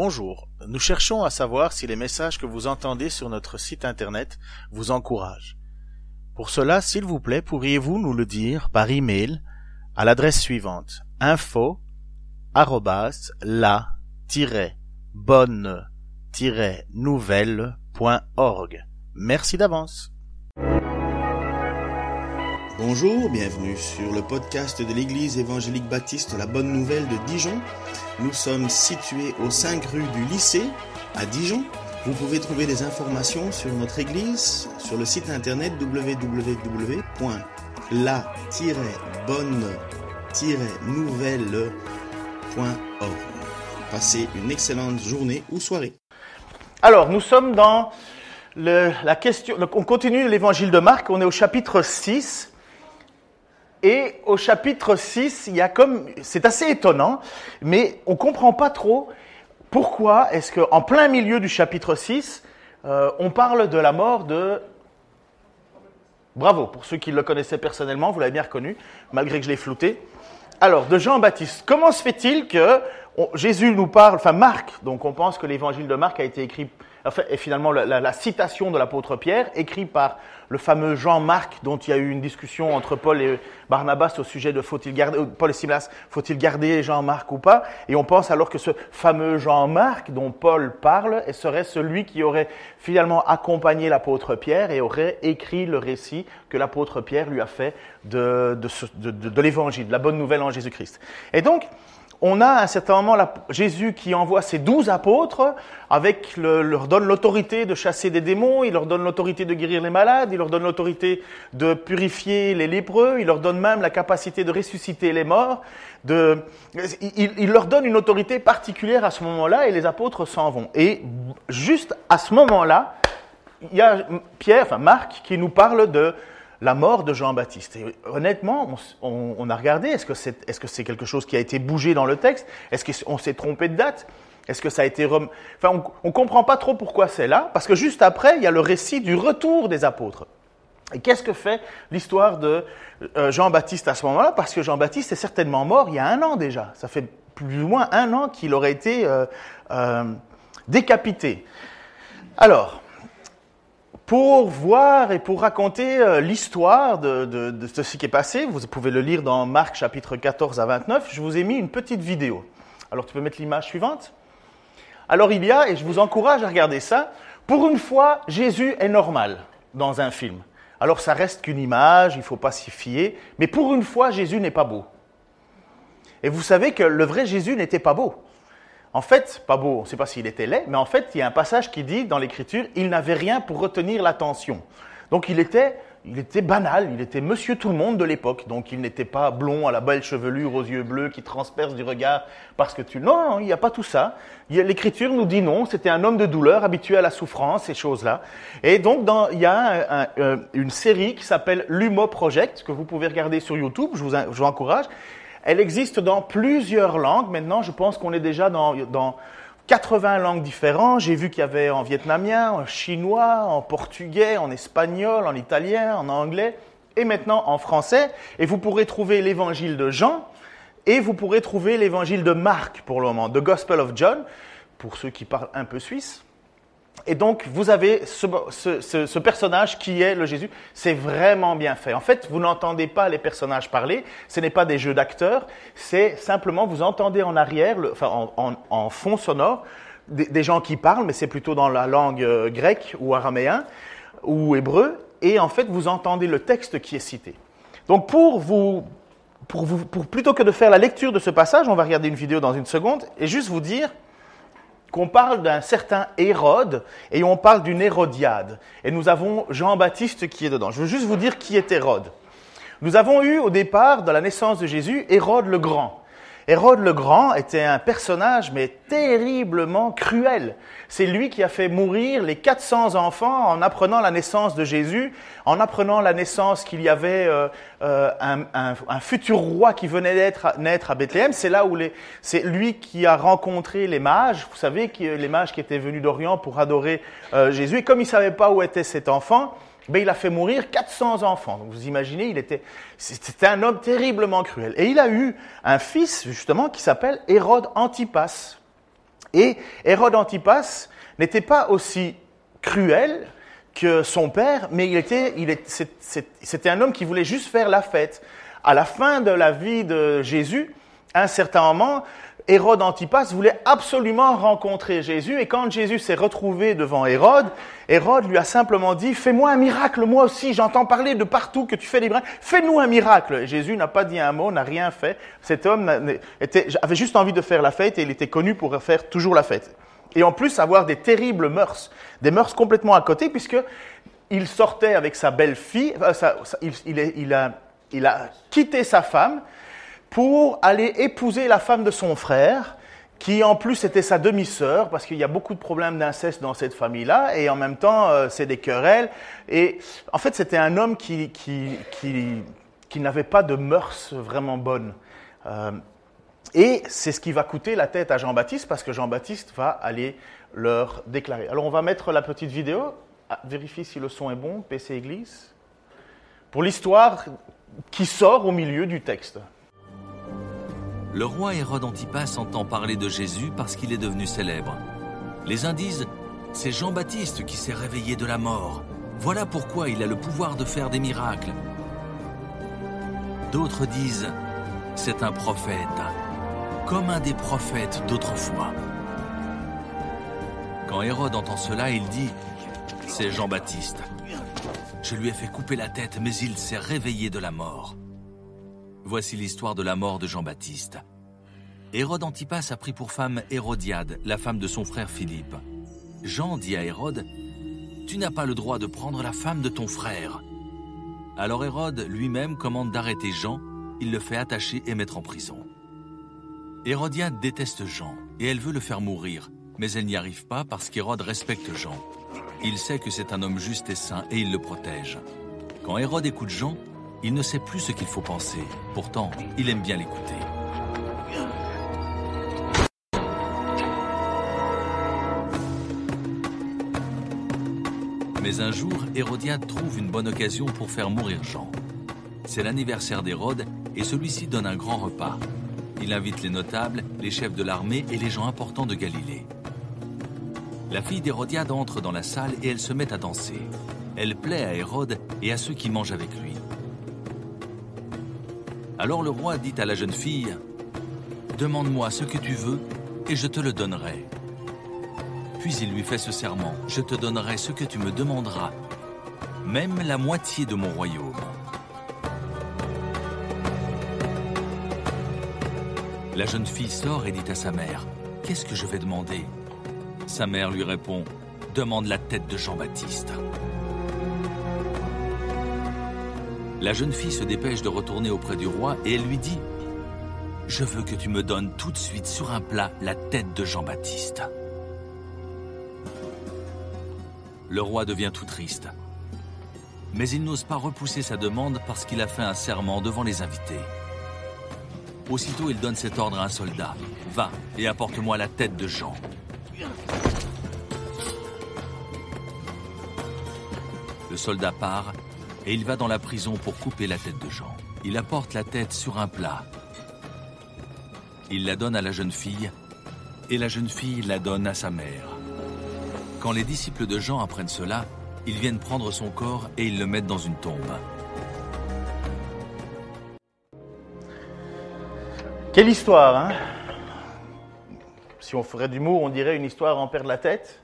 Bonjour, nous cherchons à savoir si les messages que vous entendez sur notre site internet vous encouragent. Pour cela, s'il vous plaît, pourriez-vous nous le dire par email à l'adresse suivante info la bonne nouvelle.org. Merci d'avance. Bonjour, bienvenue sur le podcast de l'Église évangélique baptiste La Bonne Nouvelle de Dijon. Nous sommes situés aux 5 rues du lycée à Dijon. Vous pouvez trouver des informations sur notre Église sur le site internet www.la-bonne-nouvelle.org. Passez une excellente journée ou soirée. Alors, nous sommes dans la question, on continue l'évangile de Marc, on est au chapitre 6. Et au chapitre 6, il y a comme, c'est assez étonnant, mais on comprend pas trop pourquoi est-ce qu'en plein milieu du chapitre 6, euh, on parle de la mort de... Bravo, pour ceux qui le connaissaient personnellement, vous l'avez bien reconnu, malgré que je l'ai flouté. Alors, de Jean-Baptiste, comment se fait-il que Jésus nous parle, enfin Marc, donc on pense que l'évangile de Marc a été écrit et finalement la, citation de l'apôtre Pierre, écrite par le fameux Jean-Marc, dont il y a eu une discussion entre Paul et Barnabas au sujet de faut-il garder, Paul et Silas, faut-il garder Jean-Marc ou pas? Et on pense alors que ce fameux Jean-Marc dont Paul parle serait celui qui aurait finalement accompagné l'apôtre Pierre et aurait écrit le récit que l'apôtre Pierre lui a fait de, de, de, de l'évangile, de la bonne nouvelle en Jésus-Christ. Et donc, on a à un certain moment Jésus qui envoie ses douze apôtres, avec leur donne l'autorité de chasser des démons, il leur donne l'autorité de guérir les malades, il leur donne l'autorité de purifier les lépreux, il leur donne même la capacité de ressusciter les morts. De, il, leur donne une autorité particulière à ce moment-là et les apôtres s'en vont. Et juste à ce moment-là, il y a Pierre, enfin Marc, qui nous parle de la mort de Jean-Baptiste. Et honnêtement, on, a regardé, est-ce que c'est est -ce c'est quelque chose qui a été bougé dans le texte? Est-ce qu'on s'est trompé de date? Est-ce que ça a été... Enfin, on ne comprend pas trop pourquoi c'est là, parce que juste après, il y a le récit du retour des apôtres. Et qu'est-ce que fait l'histoire de euh, Jean-Baptiste à ce moment-là? Parce que Jean-Baptiste est certainement mort il y a un an déjà. Ça fait plus ou moins un an qu'il aurait été euh, euh, décapité. Alors, pour voir et pour raconter euh, l'histoire de, ce qui est passé. Vous pouvez le lire dans Marc chapitre 14 à 29. Je vous ai mis une petite vidéo. Alors tu peux mettre l'image suivante. Alors il y a, et je vous encourage à regarder ça, pour une fois, Jésus est normal dans un film. Alors ça reste qu'une image, il ne faut pas s'y fier, mais pour une fois, Jésus n'est pas beau. Et vous savez que le vrai Jésus n'était pas beau. En fait, beau, on ne sait pas s'il était laid, mais en fait, il y a un passage qui dit dans l'Écriture, il n'avait rien pour retenir l'attention. Donc il était, il était banal, il était monsieur tout le monde de l'époque. Donc il n'était pas blond à la belle chevelure aux yeux bleus qui transperce du regard parce que tu... Non, il n'y a pas tout ça. L'Écriture nous dit non, c'était un homme de douleur, habitué à la souffrance, ces choses-là. Et donc dans, il y a euh, une série qui s'appelle l'Humo Project, que vous pouvez regarder sur YouTube, je vous encourage. Elle existe dans plusieurs langues. Maintenant, je pense qu'on est déjà dans, dans 80 langues différentes. J'ai vu qu'il y avait en vietnamien, en chinois, en portugais, en espagnol, en italien, en anglais et maintenant en français. Et vous pourrez trouver l'évangile de Jean et vous pourrez trouver l'évangile de Marc pour le moment, The Gospel of John, pour ceux qui parlent un peu suisse. Et donc, vous avez ce, personnage qui est le Jésus. C'est vraiment bien fait. En fait, vous n'entendez pas les personnages parler. Ce n'est pas des jeux d'acteurs. C'est simplement, vous entendez en arrière, enfin, en, fond sonore, des, gens qui parlent, mais c'est plutôt dans la langue euh, grecque ou araméen ou hébreu. Et en fait, vous entendez le texte qui est cité. Donc, pour vous, plutôt que de faire la lecture de ce passage, on va regarder une vidéo dans une seconde et juste vous dire qu'on parle d'un certain Hérode et on parle d'une Hérodiade. Et nous avons Jean-Baptiste qui est dedans. Je veux juste vous dire qui est Hérode. Nous avons eu au départ, de la naissance de Jésus, Hérode le Grand. Hérode le Grand était un personnage, mais terriblement cruel. C'est lui qui a fait mourir les 400 enfants en apprenant la naissance de Jésus, en apprenant la naissance qu'il y avait euh, euh, un, futur roi qui venait d'être naître à Bethléem. C'est là où c'est lui qui a rencontré les mages. Vous savez, les mages qui étaient venus d'Orient pour adorer euh, Jésus. Et comme il savait pas où était cet enfant, ben, il a fait mourir 400 enfants. Donc vous imaginez, il était, c'était un homme terriblement cruel. Et il a eu un fils, justement, qui s'appelle Hérode Antipas. Et Hérode Antipas n'était pas aussi cruel que son père, mais il était, il c'était un homme qui voulait juste faire la fête. À la fin de la vie de Jésus, à un certain moment, Hérode Antipas voulait absolument rencontrer Jésus et quand Jésus s'est retrouvé devant Hérode, Hérode lui a simplement dit Fais-moi un miracle, moi aussi, j'entends parler de partout que tu fais des miracles, fais-nous un miracle. Jésus n'a pas dit un mot, n'a rien fait. Cet homme avait juste envie de faire la fête et il était connu pour faire toujours la fête. Et en plus, avoir des terribles mœurs, des mœurs complètement à côté, puisque il sortait avec sa belle-fille, euh, il a quitté sa femme, pour aller épouser la femme de son frère, qui en plus était sa demi-sœur, parce qu'il y a beaucoup de problèmes d'inceste dans cette famille-là, et en même temps, euh, c'est des querelles. Et en fait, c'était un homme qui, qui, qui, n'avait pas de mœurs vraiment bonnes. Euh, et c'est ce qui va coûter la tête à Jean-Baptiste, parce que Jean-Baptiste va aller leur déclarer. Alors, on va mettre la petite vidéo. Ah, vérifie si le son est bon, PC Église. Pour l'histoire qui sort au milieu du texte. Le roi Hérode Antipas entend parler de Jésus parce qu'il est devenu célèbre. Les uns disent C'est Jean-Baptiste qui s'est réveillé de la mort. Voilà pourquoi il a le pouvoir de faire des miracles. D'autres disent C'est un prophète, comme un des prophètes d'autrefois. Quand Hérode entend cela, il dit C'est Jean-Baptiste. Je lui ai fait couper la tête, mais il s'est réveillé de la mort. Voici l'histoire de la mort de Jean-Baptiste. Hérode Antipas a pris pour femme Hérodiade, la femme de son frère Philippe. Jean dit à Hérode, Tu n'as pas le droit de prendre la femme de ton frère. Alors Hérode lui-même commande d'arrêter Jean, il le fait attacher et mettre en prison. Hérodiade déteste Jean et elle veut le faire mourir, mais elle n'y arrive pas parce qu'Hérode respecte Jean. Il sait que c'est un homme juste et saint et il le protège. Quand Hérode écoute Jean, il ne sait plus ce qu'il faut penser. Pourtant, il aime bien l'écouter. Mais un jour, Hérodiade trouve une bonne occasion pour faire mourir Jean. C'est l'anniversaire d'Hérode et celui-ci donne un grand repas. Il invite les notables, les chefs de l'armée et les gens importants de Galilée. La fille d'Hérodiade entre dans la salle et elle se met à danser. Elle plaît à Hérode et à ceux qui mangent avec lui. Alors le roi dit à la jeune fille, Demande-moi ce que tu veux et je te le donnerai. Puis il lui fait ce serment, Je te donnerai ce que tu me demanderas, même la moitié de mon royaume. La jeune fille sort et dit à sa mère, Qu'est-ce que je vais demander? Sa mère lui répond, Demande la tête de Jean-Baptiste. La jeune fille se dépêche de retourner auprès du roi et elle lui dit Je veux que tu me donnes tout de suite sur un plat la tête de Jean-Baptiste. Le roi devient tout triste. Mais il n'ose pas repousser sa demande parce qu'il a fait un serment devant les invités. Aussitôt, il donne cet ordre à un soldat. Va et apporte-moi la tête de Jean. Le soldat part et il va dans la prison pour couper la tête de Jean. Il apporte la tête sur un plat. Il la donne à la jeune fille et la jeune fille la donne à sa mère. Quand les disciples de Jean apprennent cela, ils viennent prendre son corps et ils le mettent dans une tombe. Quelle histoire, hein? Si on ferait d'humour, on dirait une histoire en perdre la tête.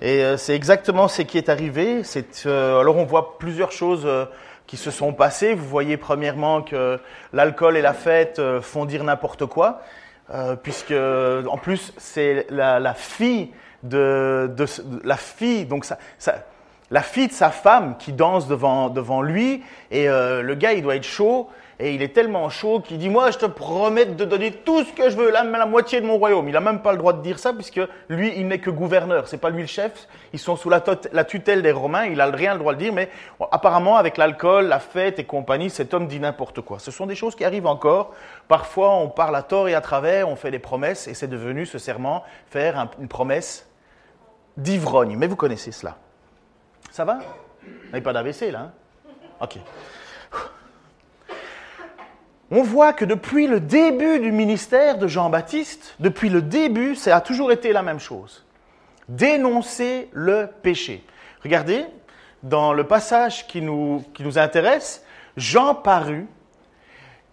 Et euh, c'est exactement ce qui est arrivé. Euh, alors on voit plusieurs choses euh, qui se sont passées. Vous voyez premièrement que l'alcool et la fête font dire n'importe quoi, puisque en plus c'est la, fille de, la fille donc la fille de sa femme qui danse devant devant lui et le gars il doit être chaud et il est tellement chaud qu'il dit, moi, je te promets de donner tout ce que je veux, la, la moitié de mon royaume. Il n'a même pas le droit de dire ça, puisque lui, il n'est que gouverneur. C'est pas lui le chef. Ils sont sous la, tutelle des Romains. Il a rien le droit de dire, mais apparemment, avec l'alcool, la fête et compagnie, cet homme dit n'importe quoi. Ce sont des choses qui arrivent encore. Parfois, on parle à tort et à travers, on fait des promesses, et c'est devenu ce serment, faire une promesse d'ivrogne. Mais vous connaissez cela. Ça va? Vous n'avez pas d'AVC, là hein? Ok. On voit que depuis le début du ministère de Jean-Baptiste, depuis le début, ça a toujours été la même chose. Dénoncer le péché. Regardez, dans le passage qui nous, intéresse, Jean parut,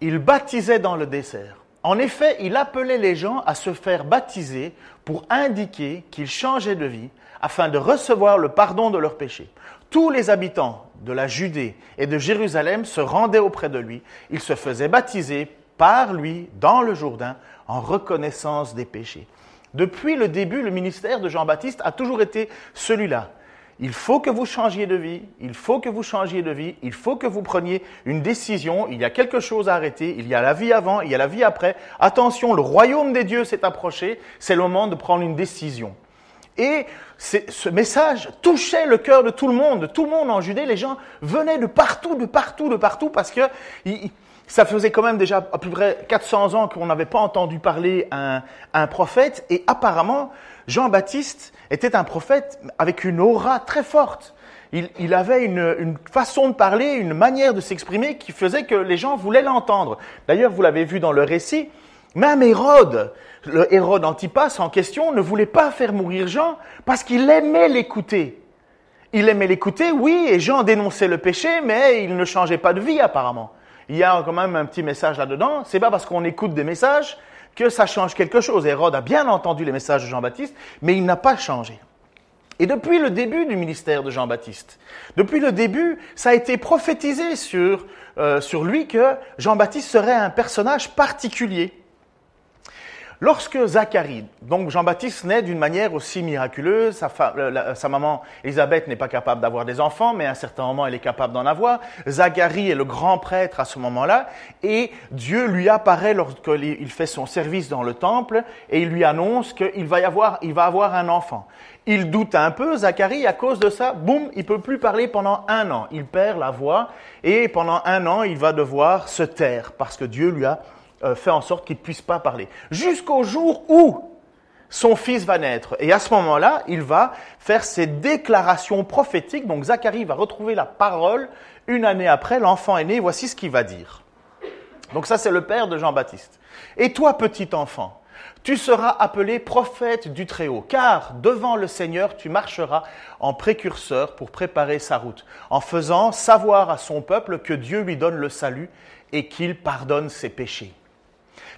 il baptisait dans le désert. En effet, il appelait les gens à se faire baptiser pour indiquer qu'ils changeaient de vie afin de recevoir le pardon de leurs péchés. Tous les habitants de la Judée et de Jérusalem se rendaient auprès de lui. Ils se faisaient baptiser par lui dans le Jourdain en reconnaissance des péchés. Depuis le début, le ministère de Jean-Baptiste a toujours été celui-là. Il faut que vous changiez de vie, il faut que vous changiez de vie, il faut que vous preniez une décision, il y a quelque chose à arrêter, il y a la vie avant, il y a la vie après. Attention, le royaume des dieux s'est approché, c'est le moment de prendre une décision. Et ce message touchait le cœur de tout le monde, de tout le monde en Judée. Les gens venaient de partout, de partout, de partout, parce que ça faisait quand même déjà à peu près 400 ans qu'on n'avait pas entendu parler un, un prophète. Et apparemment, Jean-Baptiste était un prophète avec une aura très forte. Il, avait une, façon de parler, une manière de s'exprimer qui faisait que les gens voulaient l'entendre. D'ailleurs, vous l'avez vu dans le récit, même Hérode, le Hérode Antipas en question, ne voulait pas faire mourir Jean parce qu'il aimait l'écouter. Il aimait l'écouter, oui, et Jean dénonçait le péché, mais il ne changeait pas de vie apparemment. Il y a quand même un petit message là-dedans. C'est pas parce qu'on écoute des messages que ça change quelque chose. Hérode a bien entendu les messages de Jean-Baptiste, mais il n'a pas changé. Et depuis le début du ministère de Jean-Baptiste, depuis le début, ça a été prophétisé sur, euh, sur lui que Jean-Baptiste serait un personnage particulier. Lorsque Zacharie, donc Jean-Baptiste naît d'une manière aussi miraculeuse, sa, maman Élisabeth n'est pas capable d'avoir des enfants, mais à un certain moment elle est capable d'en avoir. Zacharie est le grand prêtre à ce moment-là, et Dieu lui apparaît lorsqu'il fait son service dans le temple, et il lui annonce qu'il va avoir un enfant. Il doute un peu, Zacharie, à cause de ça, boum, il peut plus parler pendant un an. Il perd la voix, et pendant un an, il va devoir se taire, parce que Dieu lui a euh, fait en sorte qu'il ne puisse pas parler. Jusqu'au jour où son fils va naître. Et à ce moment-là, il va faire ses déclarations prophétiques. Donc Zacharie va retrouver la parole une année après, l'enfant est né, voici ce qu'il va dire. Donc ça, c'est le père de Jean-Baptiste. Et toi, petit enfant, tu seras appelé prophète du Très-Haut, car devant le Seigneur, tu marcheras en précurseur pour préparer sa route, en faisant savoir à son peuple que Dieu lui donne le salut et qu'il pardonne ses péchés.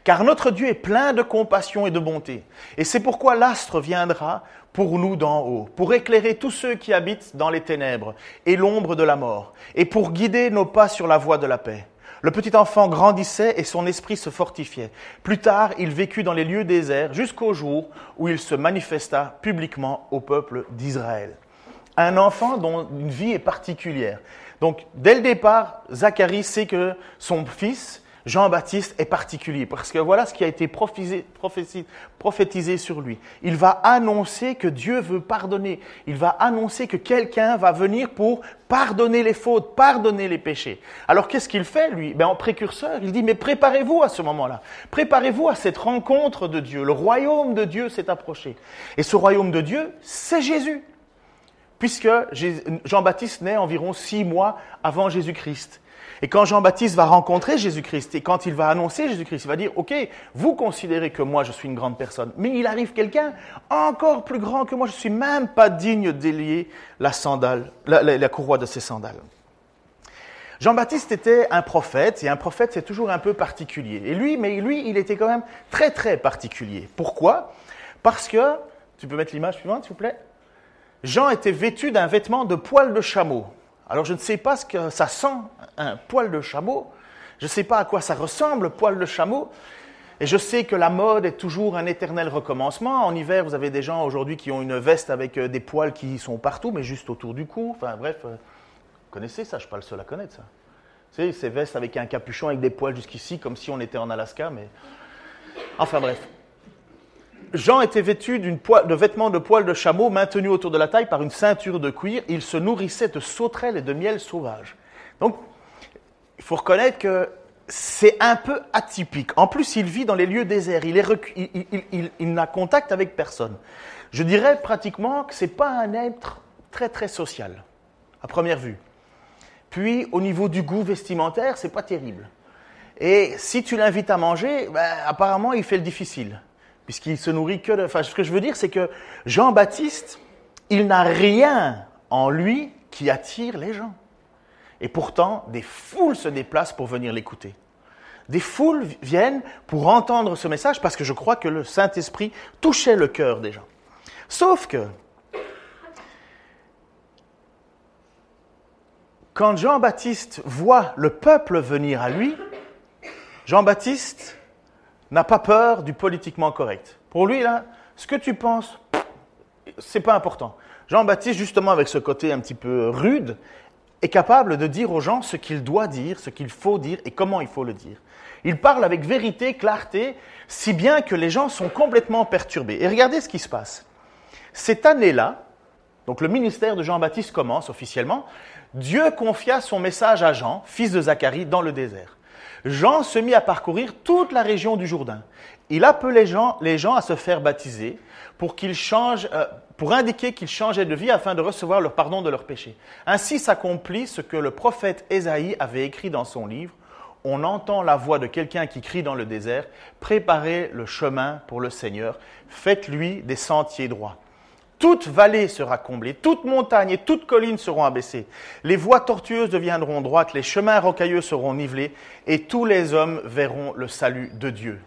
Car notre Dieu est plein de compassion et de bonté. Et c'est pourquoi l'astre viendra pour nous d'en haut, pour éclairer tous ceux qui habitent dans les ténèbres et l'ombre de la mort, et pour guider nos pas sur la voie de la paix. Le petit enfant grandissait et son esprit se fortifiait. Plus tard, il vécut dans les lieux déserts jusqu'au jour où il se manifesta publiquement au peuple d'Israël. Un enfant dont une vie est particulière. Donc, dès le départ, Zacharie sait que son fils, Jean-Baptiste est particulier parce que voilà ce qui a été prophétisé, sur lui. Il va annoncer que Dieu veut pardonner. Il va annoncer que quelqu'un va venir pour pardonner les fautes, pardonner les péchés. Alors qu'est-ce qu'il fait lui? Ben, En précurseur, il dit mais préparez-vous à ce moment-là. Préparez-vous à cette rencontre de Dieu. Le royaume de Dieu s'est approché. Et ce royaume de Dieu, c'est Jésus. Puisque Jean-Baptiste naît environ six mois avant Jésus-Christ. Et quand Jean-Baptiste va rencontrer Jésus-Christ et quand il va annoncer Jésus-Christ, il va dire, OK, vous considérez que moi je suis une grande personne, mais il arrive quelqu'un encore plus grand que moi, je ne suis même pas digne d'élier la sandale, la, courroie de ses sandales. Jean-Baptiste était un prophète, et un prophète c'est toujours un peu particulier. Et lui, mais lui, il était quand même très très particulier. Pourquoi? Parce que, tu peux mettre l'image suivante s'il vous plaît? Jean était vêtu d'un vêtement de poil de chameau. Alors je ne sais pas ce que ça sent, un poil de chameau. Je ne sais pas à quoi ça ressemble, poil de chameau. Et je sais que la mode est toujours un éternel recommencement. En hiver, vous avez des gens aujourd'hui qui ont une veste avec euh, des poils qui sont partout, mais juste autour du cou. Enfin bref, euh, vous connaissez ça, je ne suis pas le seul à connaître ça. Vous savez, ces vestes avec un capuchon avec des poils jusqu'ici, comme si on était en Alaska, mais... Enfin bref. Jean était vêtu de vêtements de poils de chameau maintenus autour de la taille par une ceinture de cuir. Il se nourrissait de sauterelles et de miel sauvage. Donc, il faut reconnaître que c'est un peu atypique. En plus, il vit dans les lieux déserts. Il, n'a contact avec personne. Je dirais pratiquement que ce n'est pas un être très très social, à première vue. Puis, au niveau du goût vestimentaire, c'est pas terrible. Et si tu l'invites à manger, ben, apparemment, il fait le difficile. Puisqu'il se nourrit que de... Enfin, ce que je veux dire, c'est que Jean-Baptiste, il n'a rien en lui qui attire les gens. Et pourtant, des foules se déplacent pour venir l'écouter. Des foules viennent pour entendre ce message parce que je crois que le Saint-Esprit touchait le cœur des gens. Sauf que, quand Jean-Baptiste voit le peuple venir à lui, Jean-Baptiste n'a pas peur du politiquement correct. Pour lui, là, ce que tu penses, c'est pas important. Jean-Baptiste, justement, avec ce côté un petit peu rude, est capable de dire aux gens ce qu'il doit dire, ce qu'il faut dire et comment il faut le dire. Il parle avec vérité, clarté, si bien que les gens sont complètement perturbés. Et regardez ce qui se passe. Cette année-là, donc le ministère de Jean-Baptiste commence officiellement, Dieu confia son message à Jean, fils de Zacharie, dans le désert. Jean se mit à parcourir toute la région du Jourdain. Il appelait les gens, les gens à se faire baptiser pour qu'ils changent, euh, pour indiquer qu'ils changeaient de vie afin de recevoir le pardon de leurs péchés. Ainsi s'accomplit ce que le prophète Ésaïe avait écrit dans son livre. On entend la voix de quelqu'un qui crie dans le désert, Préparez le chemin pour le Seigneur, faites-lui des sentiers droits. Toute vallée sera comblée, toute montagne et toute colline seront abaissées. Les voies tortueuses deviendront droites, les chemins rocailleux seront nivelés, et tous les hommes verront le salut de Dieu.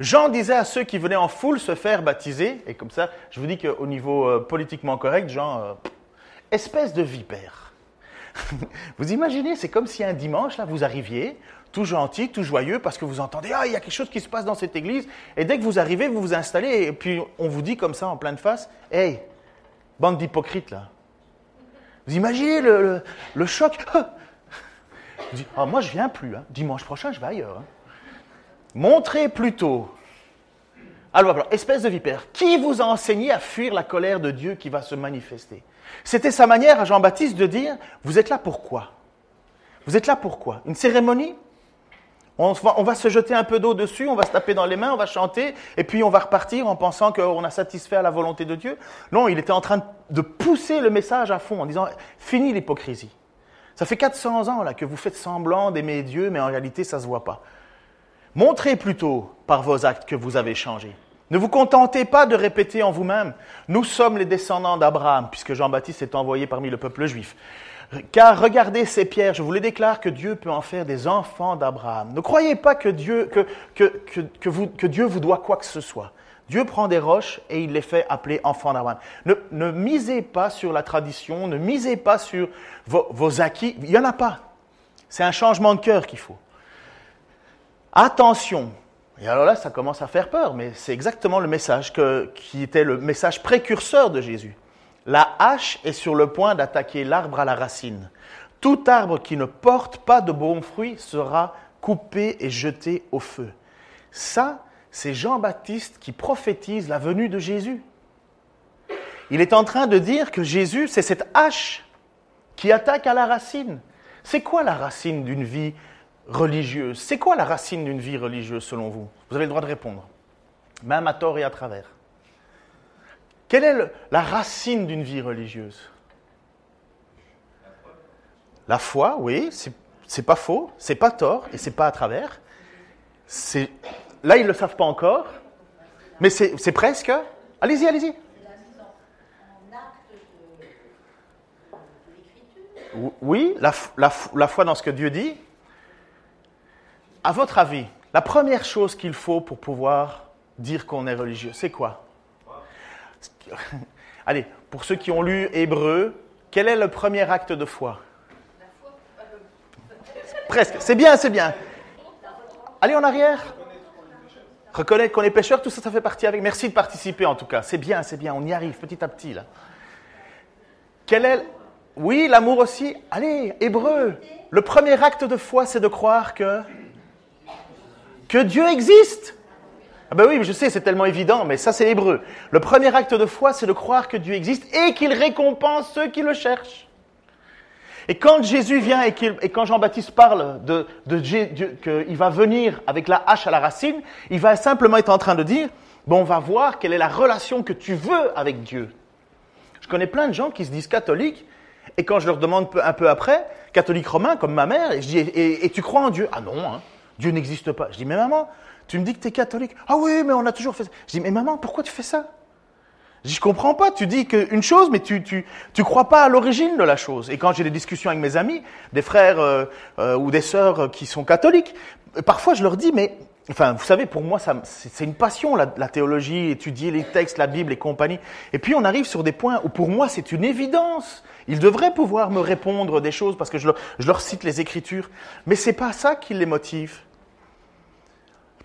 Jean disait à ceux qui venaient en foule se faire baptiser, et comme ça, je vous dis qu'au niveau euh, politiquement correct, Jean, euh, espèce de vipère. vous imaginez, c'est comme si un dimanche, là, vous arriviez, tout gentil, tout joyeux, parce que vous entendez, ah, il y a quelque chose qui se passe dans cette église, et dès que vous arrivez, vous vous installez, et puis on vous dit comme ça, en pleine face, hey, bande d'hypocrites, là. Vous imaginez le, choc? Vous dites, ah, moi, je viens plus, hein. dimanche prochain, je vais ailleurs. Hein. Montrez plutôt. Alors, alors, espèce de vipère, qui vous a enseigné à fuir la colère de Dieu qui va se manifester? C'était sa manière à Jean-Baptiste de dire, vous êtes là pourquoi Vous êtes là pourquoi Une cérémonie? On va, se jeter un peu d'eau dessus, on va se taper dans les mains, on va chanter, et puis on va repartir en pensant qu'on a satisfait à la volonté de Dieu. Non, il était en train de pousser le message à fond en disant, fini l'hypocrisie. Ça fait 400 ans là que vous faites semblant d'aimer Dieu, mais en réalité ça ne se voit pas. Montrez plutôt par vos actes que vous avez changé. Ne vous contentez pas de répéter en vous-même, nous sommes les descendants d'Abraham, puisque Jean-Baptiste est envoyé parmi le peuple juif. Car regardez ces pierres, je vous les déclare que Dieu peut en faire des enfants d'Abraham. Ne croyez pas que Dieu, que, vous, que Dieu vous doit quoi que ce soit. Dieu prend des roches et il les fait appeler enfants d'Abraham. Ne, misez pas sur la tradition, ne misez pas sur vos, vos acquis. Il n'y en a pas. C'est un changement de cœur qu'il faut. Attention. Et alors là, ça commence à faire peur, mais c'est exactement le message qui était le message précurseur de Jésus. La hache est sur le point d'attaquer l'arbre à la racine. Tout arbre qui ne porte pas de bons fruits sera coupé et jeté au feu. Ça, c'est Jean-Baptiste qui prophétise la venue de Jésus. Il est en train de dire que Jésus, c'est cette hache qui attaque à la racine. C'est quoi la racine d'une vie religieuse? C'est quoi la racine d'une vie religieuse selon vous? Vous avez le droit de répondre, même à tort et à travers. Quelle est la racine d'une vie religieuse? La foi, oui, c'est pas faux, c'est pas tort et c'est pas à travers. Là, ils ne le savent pas encore, mais c'est presque. Allez-y, allez-y. Oui, la, la foi dans ce que Dieu dit, à votre avis, la première chose qu'il faut pour pouvoir dire qu'on est religieux, c'est quoi? Allez, pour ceux qui ont lu Hébreu, quel est le premier acte de foi? Presque. C'est bien, c'est bien. Allez en arrière. Reconnaître qu'on est pécheur, tout ça, ça fait partie avec. Merci de participer en tout cas. C'est bien, c'est bien. On y arrive petit à petit là. Quel est Oui, l'amour aussi. Allez, Hébreu. Le premier acte de foi, c'est de croire que que Dieu existe. Ah ben oui, je sais, c'est tellement évident, mais ça c'est l'hébreu. Le premier acte de foi, c'est de croire que Dieu existe et qu'il récompense ceux qui le cherchent. Et quand Jésus vient et, quand Jean-Baptiste parle de, de qu'il va venir avec la hache à la racine, il va simplement être en train de dire, bon, on va voir quelle est la relation que tu veux avec Dieu. Je connais plein de gens qui se disent catholiques, et quand je leur demande un peu après, catholique romain comme ma mère, et je dis, et, tu crois en Dieu? Ah non, hein. Dieu n'existe pas. Je dis, mais maman, tu me dis que tu es catholique. Ah oui, mais on a toujours fait ça. Je dis, mais maman, pourquoi tu fais ça? Je dis, je comprends pas. Tu dis qu'une chose, mais tu, tu, tu crois pas à l'origine de la chose. Et quand j'ai des discussions avec mes amis, des frères euh, euh, ou des sœurs qui sont catholiques, parfois je leur dis, mais Enfin, vous savez, pour moi, c'est une passion, la, théologie, étudier les textes, la Bible et compagnie. Et puis, on arrive sur des points où, pour moi, c'est une évidence. Ils devraient pouvoir me répondre des choses parce que je leur, cite les Écritures. Mais c'est pas ça qui les motive.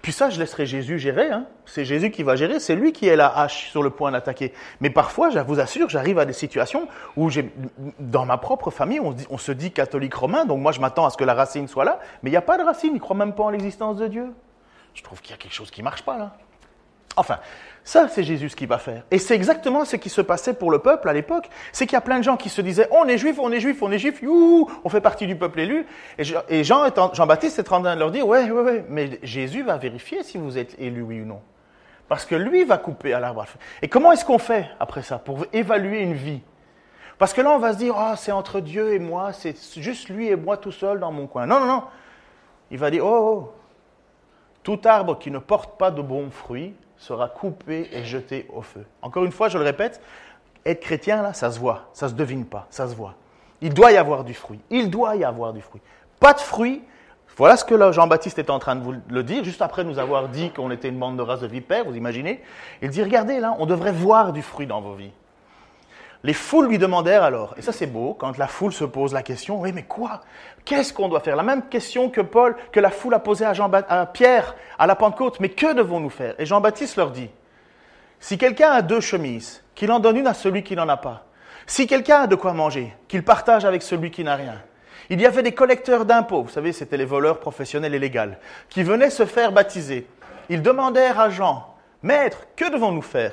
Puis ça, je laisserai Jésus gérer. Hein. C'est Jésus qui va gérer. C'est lui qui est la hache sur le point d'attaquer. Mais parfois, je vous assure, j'arrive à des situations où, dans ma propre famille, on, se dit catholique romain. Donc moi, je m'attends à ce que la racine soit là. Mais il n'y a pas de racine. Ils ne croient même pas en l'existence de Dieu. Je trouve qu'il y a quelque chose qui ne marche pas là. Enfin, ça, c'est Jésus ce qu'il va faire. Et c'est exactement ce qui se passait pour le peuple à l'époque. C'est qu'il y a plein de gens qui se disaient On est juif, on est juif, on est juif, youhou, on fait partie du peuple élu. Et Jean, Jean-Baptiste est en train de leur dire Ouais, ouais, ouais, mais Jésus va vérifier si vous êtes élu, oui ou non. Parce que lui va couper à l'arbre. Et comment est-ce qu'on fait après ça pour évaluer une vie? Parce que là, on va se dire Ah, c'est entre Dieu et moi, c'est juste lui et moi tout seul dans mon coin. Non, non, non. Il va dire Oh, oh tout arbre qui ne porte pas de bons fruits sera coupé et jeté au feu. Encore une fois, je le répète, être chrétien, là, ça se voit, ça se devine pas, ça se voit. Il doit y avoir du fruit, il doit y avoir du fruit. Pas de fruit, voilà ce que Jean-Baptiste est en train de vous le dire, juste après nous avoir dit qu'on était une bande de races de vipères, vous imaginez Il dit, regardez là, on devrait voir du fruit dans vos vies. Les foules lui demandèrent alors, et ça c'est beau, quand la foule se pose la question, oui mais quoi? Qu'est-ce qu'on doit faire? La même question que Paul, que la foule a posée à, Jean à Pierre à la Pentecôte, mais que devons-nous faire? Et Jean-Baptiste leur dit, si quelqu'un a deux chemises, qu'il en donne une à celui qui n'en a pas. Si quelqu'un a de quoi manger, qu'il partage avec celui qui n'a rien. Il y avait des collecteurs d'impôts, vous savez, c'était les voleurs professionnels et légaux, qui venaient se faire baptiser. Ils demandèrent à Jean, Maître, que devons-nous faire?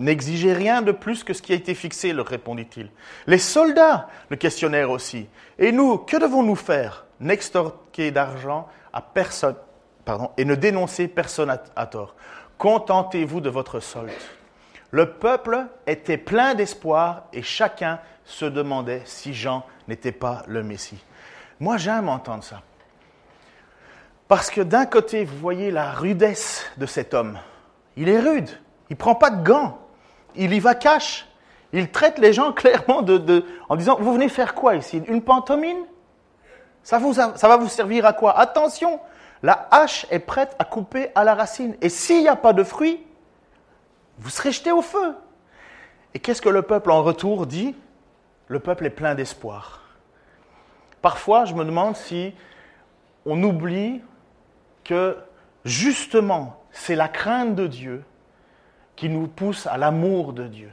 N'exigez rien de plus que ce qui a été fixé, leur répondit-il. Les soldats le questionnèrent aussi. Et nous, que devons-nous faire? N'extorquer d'argent à personne, et ne dénoncer personne à, tort. Contentez-vous de votre solde. Le peuple était plein d'espoir et chacun se demandait si Jean n'était pas le Messie. Moi, j'aime entendre ça. Parce que d'un côté, vous voyez la rudesse de cet homme. Il est rude. Il ne prend pas de gants il y va cash. Il traite les gens clairement de, en disant, vous venez faire quoi ici? Une pantomime? Ça, ça va vous servir à quoi? Attention, la hache est prête à couper à la racine. Et s'il n'y a pas de fruits, vous serez jeté au feu. Et qu'est-ce que le peuple en retour dit? Le peuple est plein d'espoir. Parfois, je me demande si on oublie que justement, c'est la crainte de Dieu qui nous pousse à l'amour de Dieu.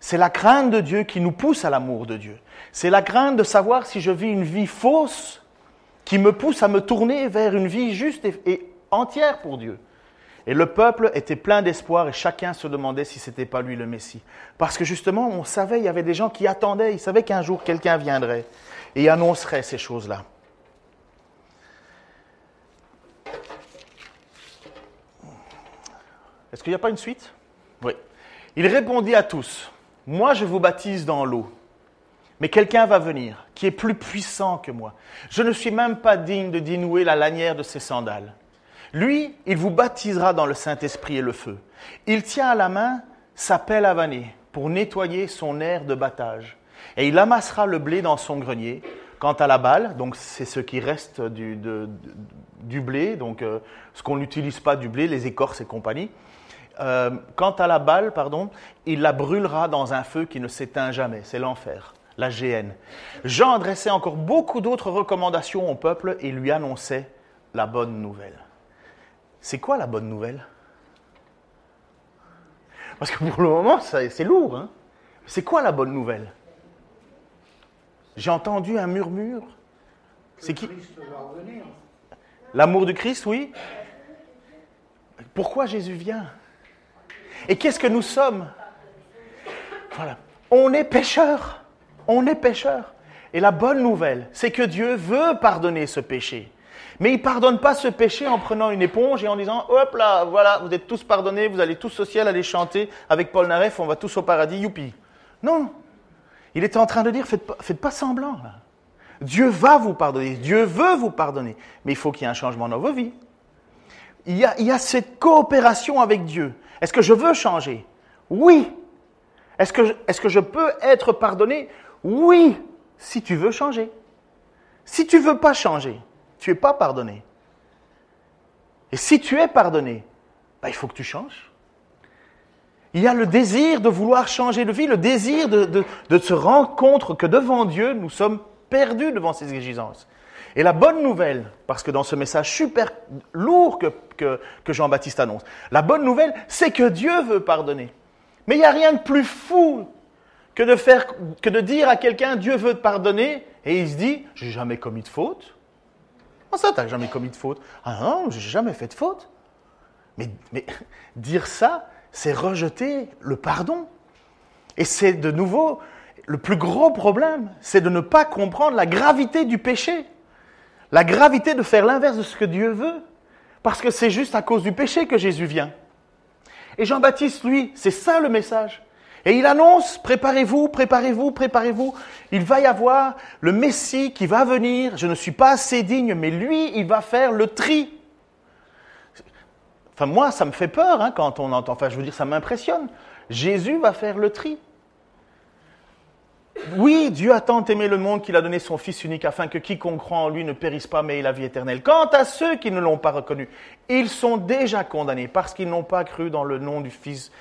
C'est la crainte de Dieu qui nous pousse à l'amour de Dieu. C'est la crainte de savoir si je vis une vie fausse qui me pousse à me tourner vers une vie juste et, entière pour Dieu. Et le peuple était plein d'espoir et chacun se demandait si ce n'était pas lui le Messie. Parce que justement, on savait, il y avait des gens qui attendaient, ils savaient qu'un jour quelqu'un viendrait et annoncerait ces choses-là. Est-ce qu'il n'y a pas une suite? Oui. Il répondit à tous, Moi je vous baptise dans l'eau, mais quelqu'un va venir qui est plus puissant que moi. Je ne suis même pas digne de dénouer la lanière de ses sandales. Lui, il vous baptisera dans le Saint-Esprit et le feu. Il tient à la main sa pelle à vanner pour nettoyer son air de battage. Et il amassera le blé dans son grenier. Quant à la balle, donc c'est ce qui reste du, blé, donc euh, ce qu'on n'utilise pas du blé, les écorces et compagnie, euh, quant à la balle, pardon, il la brûlera dans un feu qui ne s'éteint jamais. C'est l'enfer, la GN. Jean adressait encore beaucoup d'autres recommandations au peuple et lui annonçait la bonne nouvelle. C'est quoi la bonne nouvelle? Parce que pour le moment, c'est lourd. Hein c'est quoi la bonne nouvelle? J'ai entendu un murmure. C'est qui? L'amour du Christ, oui. Pourquoi Jésus vient? Et qu'est-ce que nous sommes Voilà. On est pécheurs. On est pécheurs. Et la bonne nouvelle, c'est que Dieu veut pardonner ce péché. Mais il ne pardonne pas ce péché en prenant une éponge et en disant Hop là, voilà, vous êtes tous pardonnés, vous allez tous au ciel aller chanter avec Paul Naref, on va tous au paradis, youpi. Non. Il était en train de dire Faites pas, faites pas semblant. Dieu va vous pardonner, Dieu veut vous pardonner, mais il faut qu'il y ait un changement dans vos vies. Il y a cette coopération avec Dieu. Est-ce que je veux changer? Oui. Est-ce que, je peux être pardonné? Oui, si tu veux changer. Si tu veux pas changer, tu es pas pardonné. Et si tu es pardonné, ben, il faut que tu changes. Il y a le désir de vouloir changer de vie, le désir de, de, de se rendre compte que devant Dieu, nous sommes perdus devant ses exigences. Et la bonne nouvelle, parce que dans ce message super lourd que, que, Jean-Baptiste annonce, la bonne nouvelle, c'est que Dieu veut pardonner. Mais il n'y a rien de plus fou que de, faire, que de dire à quelqu'un Dieu veut te pardonner et il se dit j'ai jamais commis de faute. Comment ça, t'as jamais commis de faute Ah non, j'ai jamais fait de faute. Mais, mais dire ça, c'est rejeter le pardon. Et c'est de nouveau le plus gros problème, c'est de ne pas comprendre la gravité du péché. La gravité de faire l'inverse de ce que Dieu veut. Parce que c'est juste à cause du péché que Jésus vient. Et Jean-Baptiste, lui, c'est ça le message. Et il annonce, préparez-vous, préparez-vous, préparez-vous. Il va y avoir le Messie qui va venir. Je ne suis pas assez digne, mais lui, il va faire le tri. Enfin, moi, ça me fait peur hein, quand on entend. Enfin, je veux dire, ça m'impressionne. Jésus va faire le tri. Oui, Dieu a tant aimé le monde qu'il a donné son Fils unique afin que quiconque croit en lui ne périsse pas mais ait la vie éternelle. Quant à ceux qui ne l'ont pas reconnu, ils sont déjà condamnés parce qu'ils n'ont pas cru dans le nom du Fils,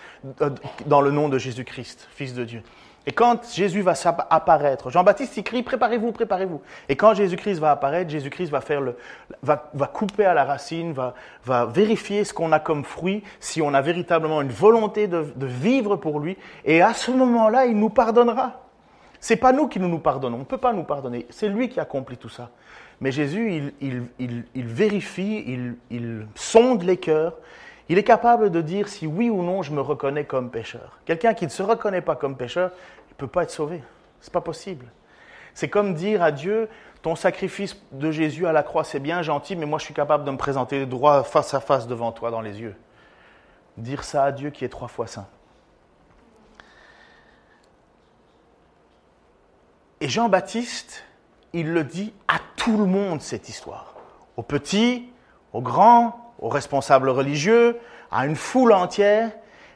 euh, dans le nom de Jésus-Christ, Fils de Dieu. Et quand Jésus va apparaître, Jean-Baptiste il crie préparez-vous, préparez-vous. Et quand Jésus-Christ va apparaître, Jésus-Christ va faire le, va, couper à la racine, va, vérifier ce qu'on a comme fruit, si on a véritablement une volonté de vivre pour lui. Et à ce moment-là, il nous pardonnera. C'est pas nous qui nous pardonnons, on ne peut pas nous pardonner, c'est lui qui accomplit tout ça. Mais Jésus, il vérifie, il, sonde les cœurs, il est capable de dire si oui ou non je me reconnais comme pécheur. Quelqu'un qui ne se reconnaît pas comme pécheur, il ne peut pas être sauvé. C'est pas possible. C'est comme dire à Dieu, ton sacrifice de Jésus à la croix, c'est bien gentil, mais moi je suis capable de me présenter droit face à face devant toi dans les yeux. Dire ça à Dieu qui est trois fois saint. Et Jean-Baptiste, il le dit à tout le monde, cette histoire. Aux petits, aux grands, aux responsables religieux, à une foule entière.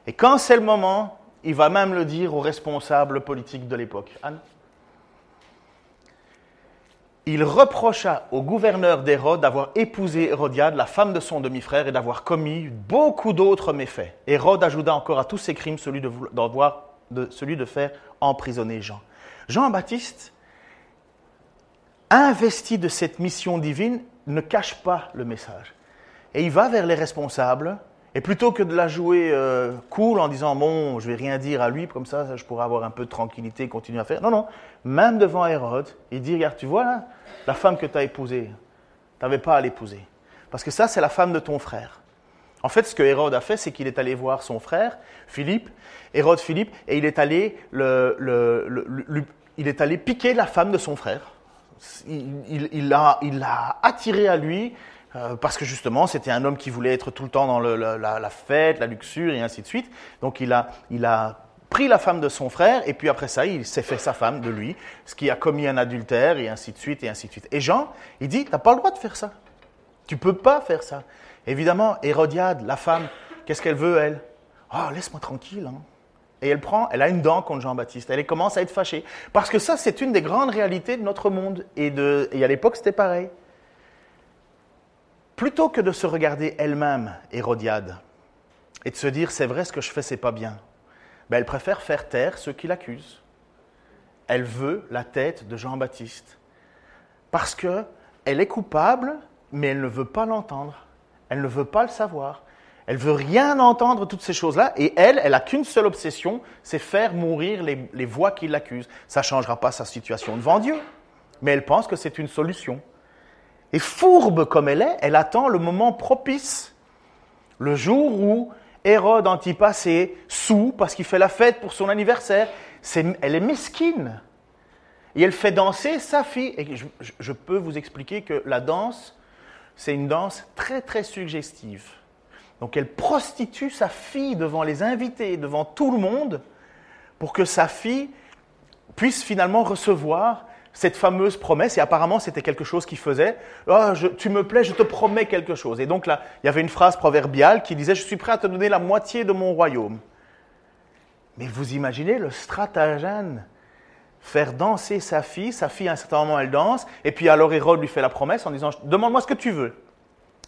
Et quand c'est le moment, il va même le dire aux responsables politiques de l'époque. Anne il reprocha au gouverneur d'Hérode d'avoir épousé Hérodiade, la femme de son demi-frère, et d'avoir commis beaucoup d'autres méfaits. Hérode ajouta encore à tous ses crimes celui de, celui de faire emprisonner Jean. Jean-Baptiste, investi de cette mission divine, ne cache pas le message. Et il va vers les responsables, et plutôt que de la jouer euh, cool en disant bon, je vais rien dire à lui, comme ça, je pourrais avoir un peu de tranquillité et continuer à faire. Non, non, même devant Hérode, il dit regarde, tu vois là, la femme que tu as épousée, tu n'avais pas à l'épouser. Parce que ça, c'est la femme de ton frère. En fait, ce que Hérode a fait, c'est qu'il est allé voir son frère, Philippe, Hérode Philippe, et il est allé, il est allé piquer la femme de son frère. Il, l'a, il attiré à lui, euh, parce que justement, c'était un homme qui voulait être tout le temps dans la, la, fête, la luxure, et ainsi de suite. Donc il a, il a pris la femme de son frère, et puis après ça, il s'est fait sa femme de lui, ce qui a commis un adultère, et ainsi de suite, et ainsi de suite. Et Jean, il dit, tu n'as pas le droit de faire ça. Tu peux pas faire ça. Évidemment, Hérodiade, la femme, qu'est-ce qu'elle veut, elle? Oh, laisse-moi tranquille. Hein. Et elle prend, elle a une dent contre Jean-Baptiste. Elle commence à être fâchée. Parce que ça, c'est une des grandes réalités de notre monde. Et, à l'époque, c'était pareil. Plutôt que de se regarder elle-même, Hérodiade, et de se dire, c'est vrai, ce que je fais, c'est pas bien, ben, elle préfère faire taire ceux qui l'accusent. Elle veut la tête de Jean-Baptiste. Parce que elle est coupable, mais elle ne veut pas l'entendre. Elle ne veut pas le savoir. Elle veut rien entendre toutes ces choses-là. Et elle, elle a qu'une seule obsession, c'est faire mourir les, voix qui l'accusent. Ça ne changera pas sa situation devant Dieu. Mais elle pense que c'est une solution. Et fourbe comme elle est, elle attend le moment propice. Le jour où Hérode Antipas est sous parce qu'il fait la fête pour son anniversaire. elle est mesquine. Et elle fait danser sa fille. Et je peux vous expliquer que la danse, c'est une danse très très suggestive. Donc elle prostitue sa fille devant les invités, devant tout le monde, pour que sa fille puisse finalement recevoir cette fameuse promesse, et apparemment c'était quelque chose qu'il faisait. Oh, tu me plais, je te promets quelque chose. Et donc là, il y avait une phrase proverbiale qui disait, je suis prêt à te donner la moitié de mon royaume. Mais vous imaginez le stratagène faire danser sa fille, sa fille à un certain moment elle danse, et puis alors Hérode lui fait la promesse en disant, demande-moi ce que tu veux.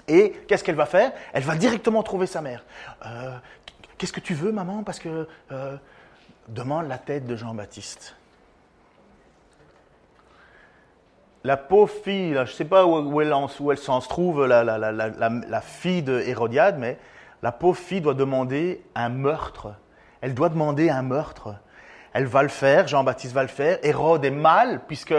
Et qu'est-ce qu'elle va faire? Elle va directement trouver sa mère. Euh, qu'est-ce que tu veux, maman? Parce que euh, demande la tête de Jean-Baptiste. La pauvre fille, je ne sais pas où elle, s'en se trouve, la, la, fille de Hérodiade, mais la pauvre fille doit demander un meurtre. Elle doit demander un meurtre. Elle va le faire, Jean-Baptiste va le faire. Hérode est mal, puisque,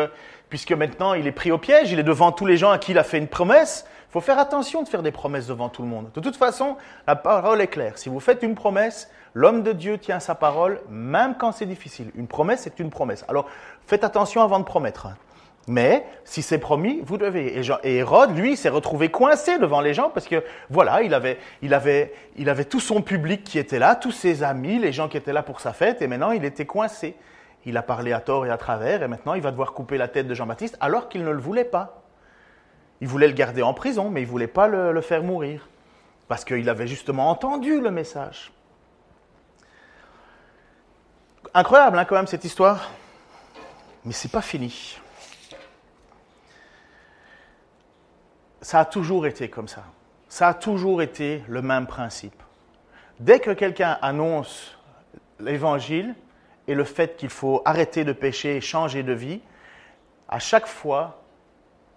puisque maintenant il est pris au piège, il est devant tous les gens à qui il a fait une promesse. Il faut faire attention de faire des promesses devant tout le monde. De toute façon, la parole est claire. Si vous faites une promesse, l'homme de Dieu tient sa parole, même quand c'est difficile. Une promesse, c'est une promesse. Alors, faites attention avant de promettre. Mais si c'est promis, vous devez. Et Hérode, lui, s'est retrouvé coincé devant les gens parce que, voilà, il avait, il, avait, il avait tout son public qui était là, tous ses amis, les gens qui étaient là pour sa fête, et maintenant il était coincé. Il a parlé à tort et à travers, et maintenant il va devoir couper la tête de Jean-Baptiste alors qu'il ne le voulait pas. Il voulait le garder en prison, mais il ne voulait pas le, faire mourir parce qu'il avait justement entendu le message. Incroyable, hein, quand même, cette histoire. Mais c'est pas fini. Ça a toujours été comme ça. Ça a toujours été le même principe. Dès que quelqu'un annonce l'évangile et le fait qu'il faut arrêter de pécher et changer de vie, à chaque fois,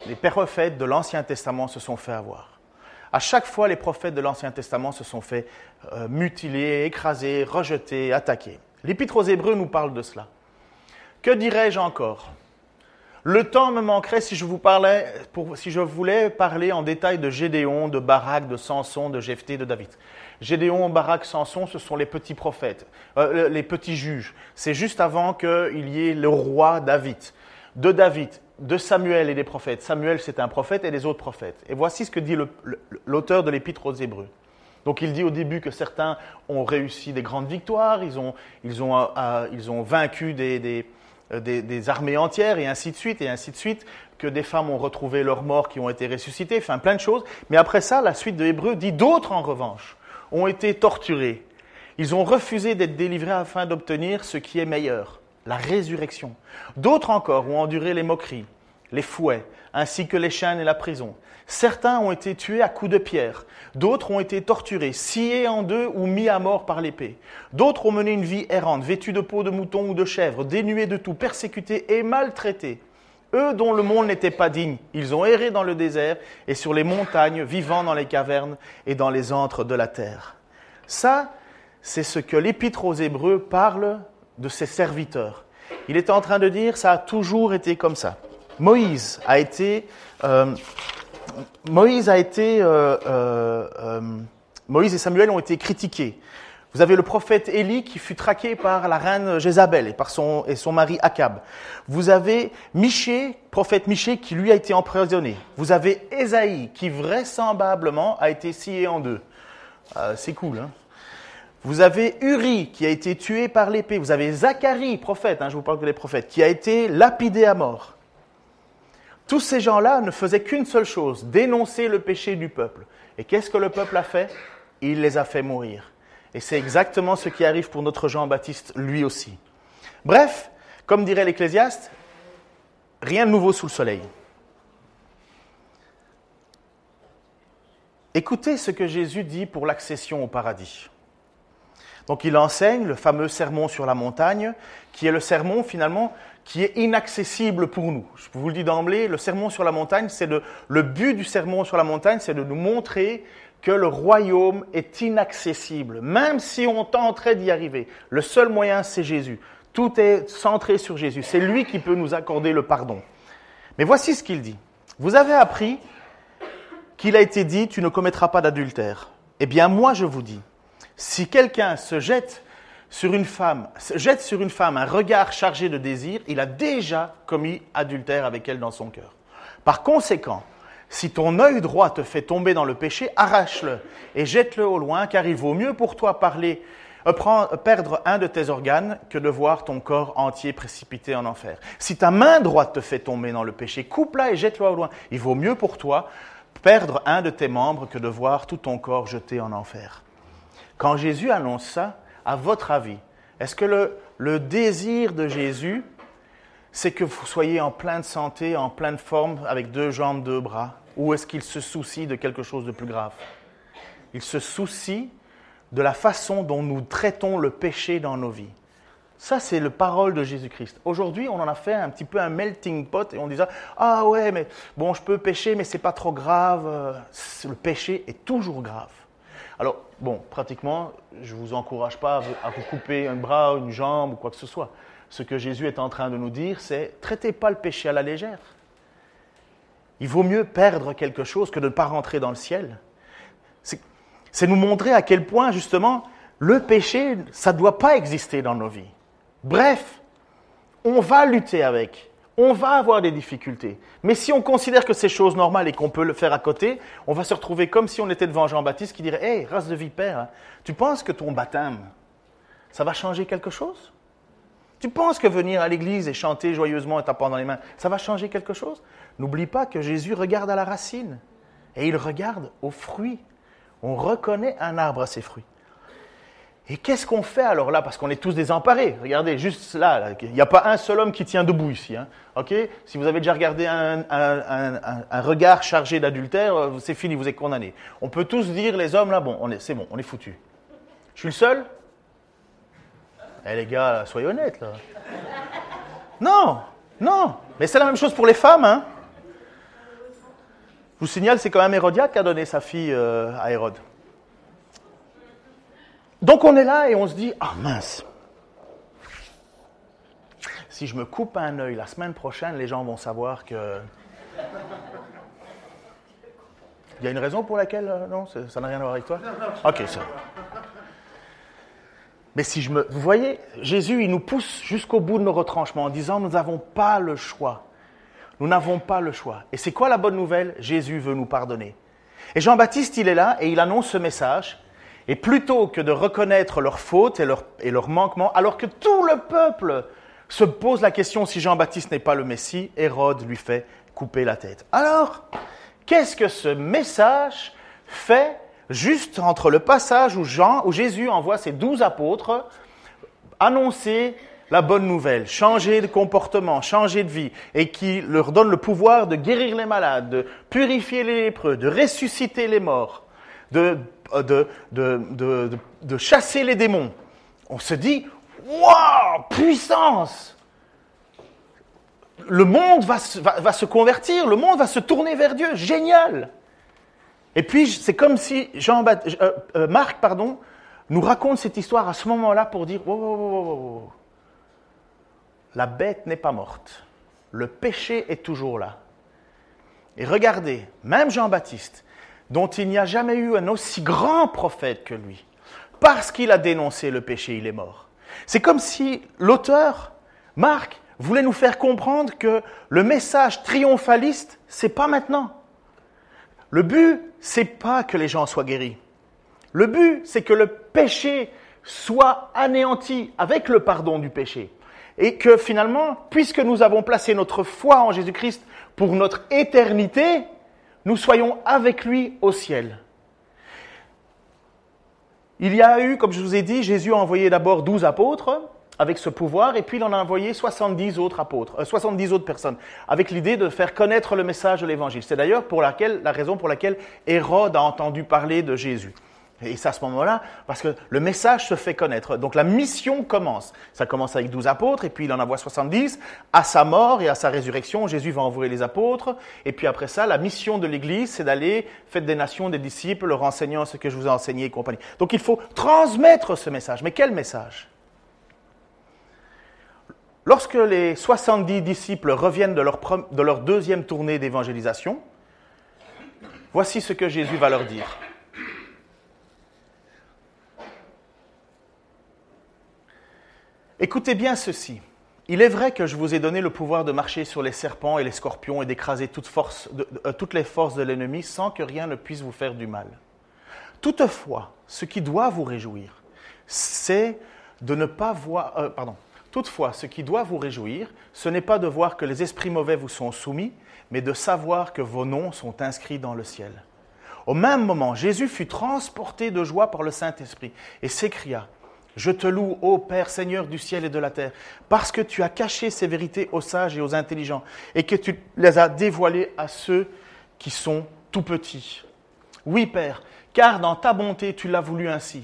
les prophètes de l'Ancien Testament se sont fait avoir. À chaque fois, les prophètes de l'Ancien Testament se sont fait euh, mutiler, écraser, rejeter, attaquer. L'Épître aux Hébreux nous parle de cela. Que dirais-je encore? Le temps me manquerait si je vous parlais, si je voulais parler en détail de Gédéon, de Barak, de Samson, de Jephthé, de David. Gédéon, Barak, Samson, ce sont les petits prophètes, euh, les petits juges. C'est juste avant qu'il y ait le roi David. De David, de Samuel et des prophètes. Samuel, c'est un prophète et les autres prophètes. Et voici ce que dit l'auteur de l'Épître aux Hébreux. Donc il dit au début que certains ont réussi des grandes victoires, ils ont, ils ont, euh, ils ont vaincu des euh, des, armées entières et ainsi de suite et ainsi de suite, que des femmes ont retrouvé leurs morts qui ont été ressuscités, enfin plein de choses. Mais après ça, la suite de Hébreu dit d'autres en revanche ont été torturés. Ils ont refusé d'être délivrés afin d'obtenir ce qui est meilleur, la résurrection. D'autres encore ont enduré les moqueries, les fouets, ainsi que les chaînes et la prison. Certains ont été tués à coups de pierre, d'autres ont été torturés, sciés en deux ou mis à mort par l'épée. D'autres ont mené une vie errante, vêtus de peau de mouton ou de chèvre, dénués de tout, persécutés et maltraités. Eux dont le monde n'était pas digne, ils ont erré dans le désert et sur les montagnes, vivant dans les cavernes et dans les antres de la terre. Ça, c'est ce que l'Épître aux Hébreux parle de ses serviteurs. Il est en train de dire, ça a toujours été comme ça. Moïse a été euh, Moïse a été, euh, euh, Moïse et Samuel ont été critiqués. Vous avez le prophète Élie qui fut traqué par la reine Jézabel et par son, et son mari Akab. Vous avez Michée, prophète Michée, qui lui a été emprisonné. Vous avez Ésaïe qui vraisemblablement a été scié en deux. c'est cool, hein vous avez Uri qui a été tué par l'épée. Vous avez Zacharie, prophète, hein, je vous parle des prophètes, qui a été lapidé à mort. Tous ces gens-là ne faisaient qu'une seule chose, dénoncer le péché du peuple. Et qu'est-ce que le peuple a fait? Il les a fait mourir. Et c'est exactement ce qui arrive pour notre Jean-Baptiste, lui aussi. Bref, comme dirait l'Ecclésiaste, rien de nouveau sous le soleil. Écoutez ce que Jésus dit pour l'accession au paradis. Donc il enseigne le fameux sermon sur la montagne, qui est le sermon finalement qui est inaccessible pour nous. Je vous le dis d'emblée, le sermon sur la montagne, c'est le but du sermon sur la montagne, c'est de nous montrer que le royaume est inaccessible, même si on tenterait d'y arriver. Le seul moyen, c'est Jésus. Tout est centré sur Jésus. C'est lui qui peut nous accorder le pardon. Mais voici ce qu'il dit. Vous avez appris qu'il a été dit, tu ne commettras pas d'adultère. Eh bien, moi, je vous dis, si quelqu'un se jette sur une femme, jette sur une femme un regard chargé de désir, il a déjà commis adultère avec elle dans son cœur. Par conséquent, si ton œil droit te fait tomber dans le péché, arrache-le et jette-le au loin, car il vaut mieux pour toi parler perdre un de tes organes que de voir ton corps entier précipité en enfer. Si ta main droite te fait tomber dans le péché, coupe-la et jette-la au loin. Il vaut mieux pour toi perdre un de tes membres que de voir tout ton corps jeté en enfer. Quand Jésus annonce ça, à votre avis, est-ce que le, désir de Jésus, c'est que vous soyez en pleine santé, en pleine forme, avec deux jambes, deux bras Ou est-ce qu'il se soucie de quelque chose de plus grave? Il se soucie de la façon dont nous traitons le péché dans nos vies. Ça, c'est le parole de Jésus-Christ. Aujourd'hui, on en a fait un petit peu un melting pot et on disait Ah ouais, mais bon, je peux pécher, mais c'est pas trop grave. Le péché est toujours grave. Alors, bon, pratiquement, je ne vous encourage pas à vous, couper un bras, une jambe ou quoi que ce soit. Ce que Jésus est en train de nous dire, c'est traitez pas le péché à la légère. Il vaut mieux perdre quelque chose que de ne pas rentrer dans le ciel. C'est nous montrer à quel point, justement, le péché, ça ne doit pas exister dans nos vies. Bref, on va lutter avec, on va avoir des difficultés. Mais si on considère que c'est chose normale et qu'on peut le faire à côté, on va se retrouver comme si on était devant Jean-Baptiste qui dirait Hé, race de vipère, hein, tu penses que ton baptême, ça va changer quelque chose? Tu penses que venir à l'église et chanter joyeusement et tapant dans les mains, ça va changer quelque chose? N'oublie pas que Jésus regarde à la racine et il regarde aux fruits on reconnaît un arbre à ses fruits. Et qu'est-ce qu'on fait alors là? Parce qu'on est tous désemparés. Regardez, juste là, il n'y a pas un seul homme qui tient debout ici. Hein. Si vous avez déjà regardé un, regard chargé d'adultère, euh, c'est fini, vous êtes condamné. On peut tous dire, les hommes, là, bon, c'est bon, on est foutu. Je suis le seul? Eh les gars, soyez honnêtes là. Non, non, mais c'est la même chose pour les femmes. Hein. Je vous signale, c'est quand même Hérodiade qui a donné sa fille euh, à Hérode. Donc on est là et on se dit, ah mince, si je me coupe un œil la semaine prochaine, les gens vont savoir que... Il y a une raison pour laquelle... Euh, non, ça n'a rien à voir avec toi? Ok, ça. Mais si je me... Vous voyez, Jésus, il nous pousse jusqu'au bout de nos retranchements en disant, nous n'avons pas le choix. Nous n'avons pas le choix. Et c'est quoi la bonne nouvelle? Jésus veut nous pardonner. Et Jean-Baptiste, il est là et il annonce ce message. Et plutôt que de reconnaître leurs fautes et leurs, manquements, alors que tout le peuple se pose la question si Jean-Baptiste n'est pas le Messie, Hérode lui fait couper la tête. Alors, qu'est-ce que ce message fait juste entre le passage où, Jean, où Jésus envoie ses douze apôtres annoncer la bonne nouvelle, changer de comportement, changer de vie, et qui leur donne le pouvoir de guérir les malades, de purifier les lépreux, de ressusciter les morts, de, de, de, de chasser les démons. On se dit, waouh, puissance Le monde va, va, va, se convertir, le monde va se tourner vers Dieu, génial Et puis, c'est comme si Jean euh, euh, Marc pardon, nous raconte cette histoire à ce moment-là pour dire, wow la bête n'est pas morte. Le péché est toujours là. Et regardez, même Jean-Baptiste, dont il n'y a jamais eu un aussi grand prophète que lui, parce qu'il a dénoncé le péché, il est mort. C'est comme si l'auteur, Marc, voulait nous faire comprendre que le message triomphaliste, c'est pas maintenant. Le but, c'est pas que les gens soient guéris. Le but, c'est que le péché soit anéanti avec le pardon du péché et que finalement, puisque nous avons placé notre foi en Jésus-Christ pour notre éternité, nous soyons avec lui au ciel. Il y a eu, comme je vous ai dit, Jésus a envoyé d'abord douze apôtres avec ce pouvoir, et puis il en a envoyé 70 autres apôtres, 70 euh, autres personnes, avec l'idée de faire connaître le message de l'Évangile. C'est d'ailleurs la raison pour laquelle Hérode a entendu parler de Jésus. Et c'est à ce moment-là, parce que le message se fait connaître. Donc la mission commence. Ça commence avec 12 apôtres, et puis il en envoie 70. À sa mort et à sa résurrection, Jésus va envoyer les apôtres. Et puis après ça, la mission de l'Église, c'est d'aller faire des nations des disciples, leur enseignant ce que je vous ai enseigné et compagnie. Donc il faut transmettre ce message. Mais quel message? Lorsque les 70 disciples reviennent de leur, de leur deuxième tournée d'évangélisation, voici ce que Jésus va leur dire. Écoutez bien ceci. Il est vrai que je vous ai donné le pouvoir de marcher sur les serpents et les scorpions et d'écraser euh, toutes les forces de l'ennemi sans que rien ne puisse vous faire du mal. Toutefois, ce qui doit vous réjouir, c'est de ne pas voir... euh. Toutefois, ce qui doit vous réjouir, ce n'est pas de voir que les esprits mauvais vous sont soumis, mais de savoir que vos noms sont inscrits dans le ciel. Au même moment, Jésus fut transporté de joie par le Saint-Esprit et s'écria, Je te loue, ô Père Seigneur du ciel et de la terre, parce que tu as caché ces vérités aux sages et aux intelligents, et que tu les as dévoilées à ceux qui sont tout petits. Oui, Père, car dans ta bonté tu l'as voulu ainsi.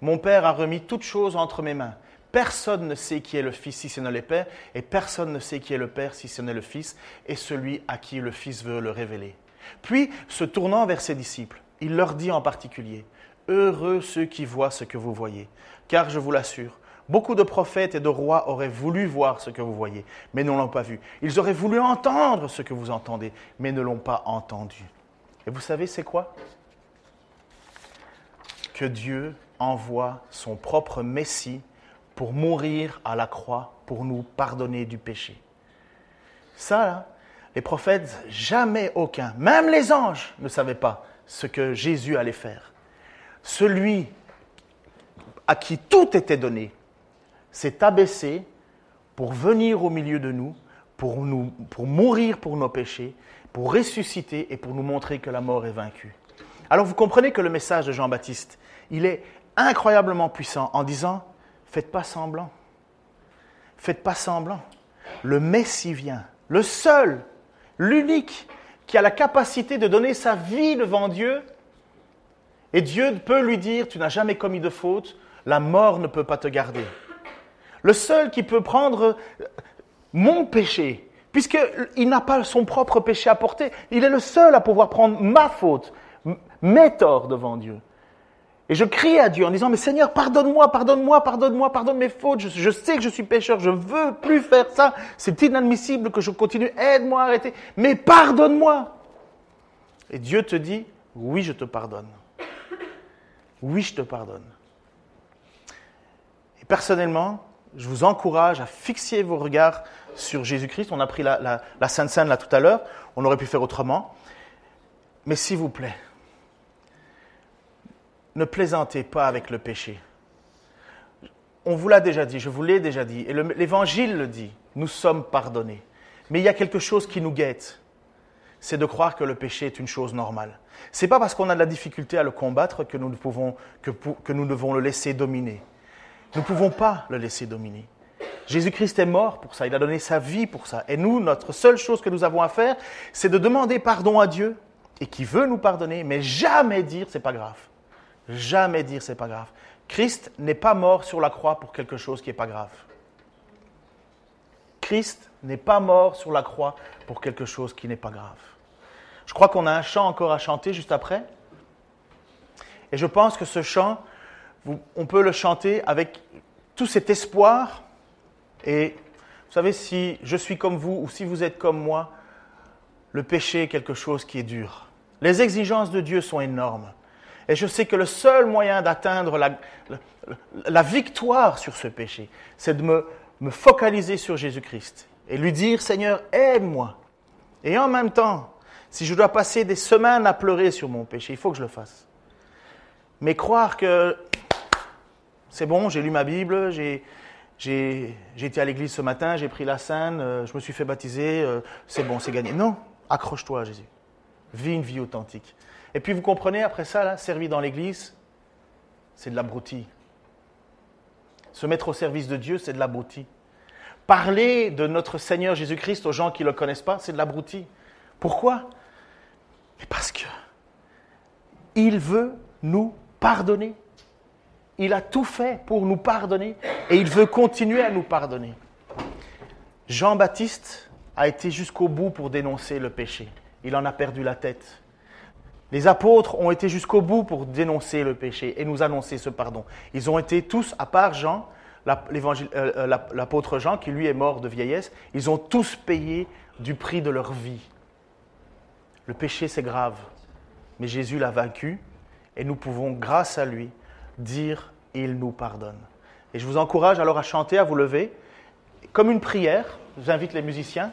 Mon Père a remis toutes choses entre mes mains. Personne ne sait qui est le Fils si ce n'est le Père, et personne ne sait qui est le Père si ce n'est le Fils, et celui à qui le Fils veut le révéler. Puis, se tournant vers ses disciples, il leur dit en particulier, Heureux ceux qui voient ce que vous voyez, car je vous l'assure, beaucoup de prophètes et de rois auraient voulu voir ce que vous voyez, mais ne l'ont pas vu. Ils auraient voulu entendre ce que vous entendez, mais ne l'ont pas entendu. Et vous savez, c'est quoi? Que Dieu envoie son propre Messie pour mourir à la croix, pour nous pardonner du péché. Ça, là, les prophètes, jamais aucun, même les anges, ne savaient pas ce que Jésus allait faire. Celui à qui tout était donné s'est abaissé pour venir au milieu de nous, pour, mourir pour nos péchés, pour ressusciter et pour nous montrer que la mort est vaincue. Alors vous comprenez que le message de Jean-Baptiste, il est incroyablement puissant en disant, faites pas semblant, faites pas semblant. Le Messie vient, le seul, l'unique qui a la capacité de donner sa vie devant Dieu. Et Dieu peut lui dire, tu n'as jamais commis de faute, la mort ne peut pas te garder. Le seul qui peut prendre mon péché, puisqu'il n'a pas son propre péché à porter, il est le seul à pouvoir prendre ma faute, mes torts devant Dieu. Et je crie à Dieu en disant, mais Seigneur, pardonne-moi, pardonne-moi, pardonne-moi, pardonne mes fautes, je, je, sais que je suis pécheur, je veux plus faire ça, c'est inadmissible que je continue, aide-moi à arrêter, mais pardonne-moi. Et Dieu te dit, oui, je te pardonne. Oui, je te pardonne. Et personnellement, je vous encourage à fixer vos regards sur Jésus-Christ. On a pris la, Sainte Seine là tout à l'heure, on aurait pu faire autrement. Mais s'il vous plaît, ne plaisantez pas avec le péché. On vous l'a déjà dit, je vous l'ai déjà dit, et l'Évangile le dit, nous sommes pardonnés. Mais il y a quelque chose qui nous guette, c'est de croire que le péché est une chose normale. C'est pas parce qu'on a de la difficulté à le combattre que nous, ne pouvons, que, devons le laisser dominer. Nous ne pouvons pas le laisser dominer. Jésus-Christ est mort pour ça, il a donné sa vie pour ça. Et nous, notre seule chose que nous avons à faire, c'est de demander pardon à Dieu, et qui veut nous pardonner, mais jamais dire c'est pas grave. Jamais dire c'est pas grave. Christ n'est pas mort sur la croix pour quelque chose qui n'est pas grave. Christ n'est pas mort sur la croix pour quelque chose qui n'est pas grave. Je crois qu'on a un chant encore à chanter juste après. Et je pense que ce chant, on peut le chanter avec tout cet espoir. Et vous savez, si je suis comme vous ou si vous êtes comme moi, le péché est quelque chose qui est dur. Les exigences de Dieu sont énormes. Et je sais que le seul moyen d'atteindre la, victoire sur ce péché, c'est de me, me focaliser sur Jésus-Christ et lui dire, Seigneur, aide-moi. Et en même temps, si je dois passer des semaines à pleurer sur mon péché, il faut que je le fasse. Mais croire que c'est bon, j'ai lu ma Bible, j'ai, été à l'église ce matin, j'ai pris la scène, euh, je me suis fait baptiser, euh, c'est bon, c'est gagné. Non, accroche-toi à Jésus. Vis une vie authentique. Et puis vous comprenez, après ça, là, servir dans l'église, c'est de l'abruti. Se mettre au service de Dieu, c'est de l'abruti. Parler de notre Seigneur Jésus-Christ aux gens qui ne le connaissent pas, c'est de l'abruti. Pourquoi? Parce que il veut nous pardonner. Il a tout fait pour nous pardonner et il veut continuer à nous pardonner. Jean-Baptiste a été jusqu'au bout pour dénoncer le péché. Il en a perdu la tête. Les apôtres ont été jusqu'au bout pour dénoncer le péché et nous annoncer ce pardon. Ils ont été tous, à part Jean, l'apôtre Jean, qui lui est mort de vieillesse, ils ont tous payé du prix de leur vie. Le péché, c'est grave, mais Jésus l'a vaincu et nous pouvons, grâce à lui, dire il nous pardonne. Et je vous encourage alors à chanter, à vous lever, comme une prière. J'invite les musiciens